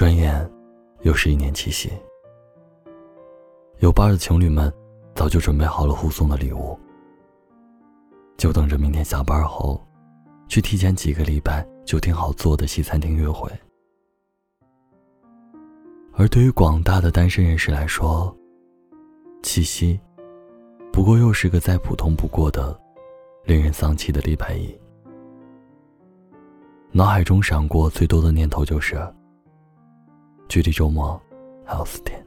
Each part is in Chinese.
转眼，又是一年七夕。有伴的情侣们，早就准备好了互送的礼物，就等着明天下班后，去提前几个礼拜就订好座的西餐厅约会。而对于广大的单身人士来说，七夕，不过又是个再普通不过的、令人丧气的礼拜一。脑海中闪过最多的念头就是：距离周末还有四天。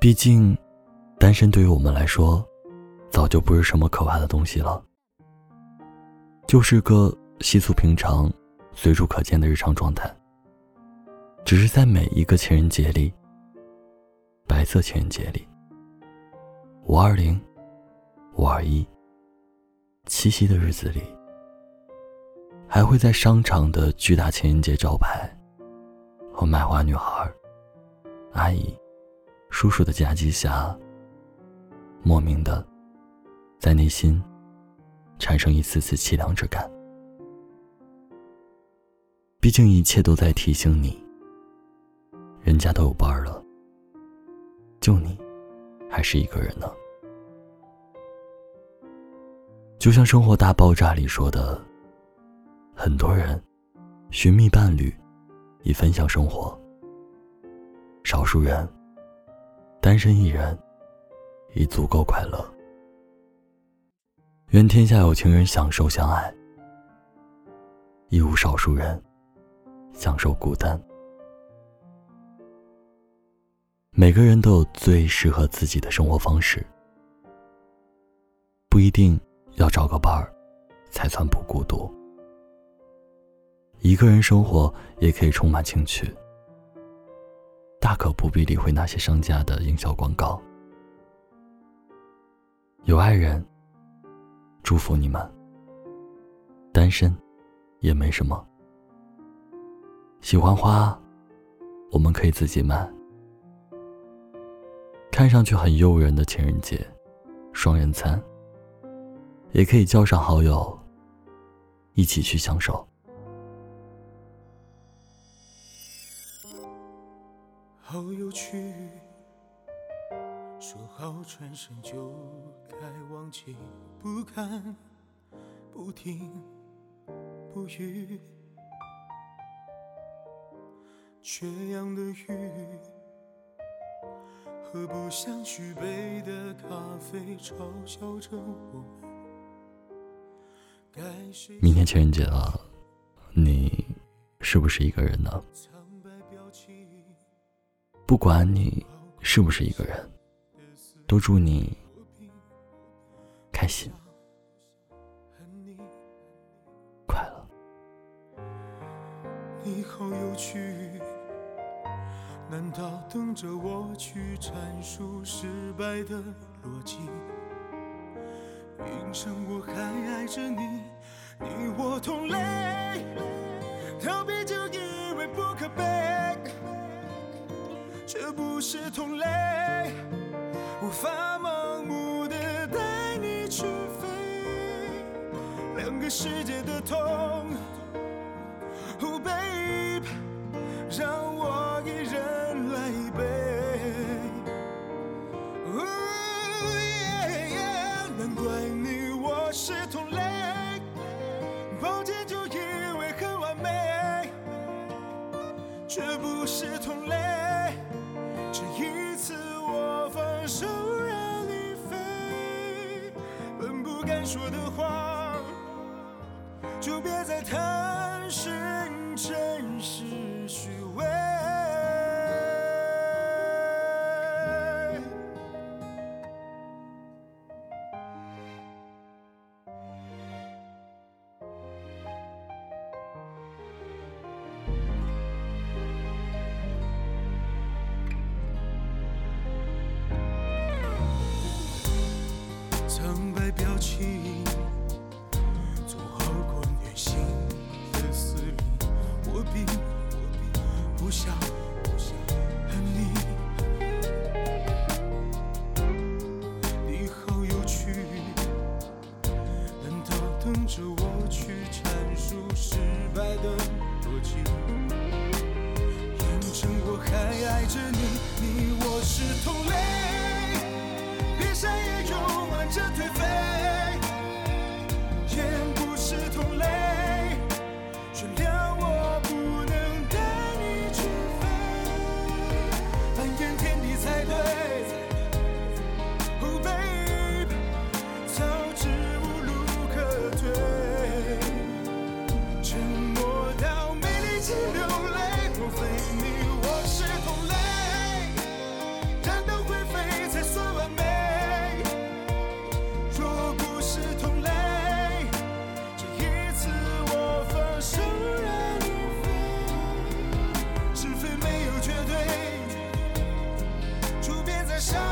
毕竟，单身对于我们来说，早就不是什么可怕的东西了，就是个稀疏平常、随处可见的日常状态。只是在每一个情人节里，白色情人节里，五二零、五二一、七夕的日子里，还会在商场的巨大情人节招牌卖花女孩、阿姨、叔叔的夹击下，莫名的在内心产生一丝丝凄凉之感。毕竟一切都在提醒你。人家都有伴儿了，就你还是一个人呢。就像《生活大爆炸》里说的，很多人寻觅伴侣，以分享生活；少数人单身一人，已足够快乐。愿天下有情人享受相爱，亦无少数人享受孤单。每个人都有最适合自己的生活方式，不一定要找个伴儿才算不孤独。一个人生活也可以充满情趣，大可不必理会那些商家的营销广告。有爱人，祝福你们；单身，也没什么。喜欢花，我们可以自己买。看上去很诱人的情人节，双人餐，也可以叫上好友，一起去享受。好有趣，说好转身就该忘记，不看，不听，不语，缺氧的鱼。喝不想续杯的咖啡，嘲笑着我。明天情人节了，你是不是一个人呢？不管你是不是一个人，都祝你开心快乐。你好有趣。难道等着我去阐述失败的逻辑？凭什么我还爱着你？你我同类，逃避就以为不可悲，这不是同类，无法盲目的带你去飞，两个世界的痛。敢说的话，就别再探寻真实虚伪。爱着你你我是同类。闭上眼又望着颓废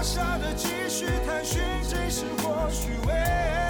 傻傻的继续探寻真实或虚伪。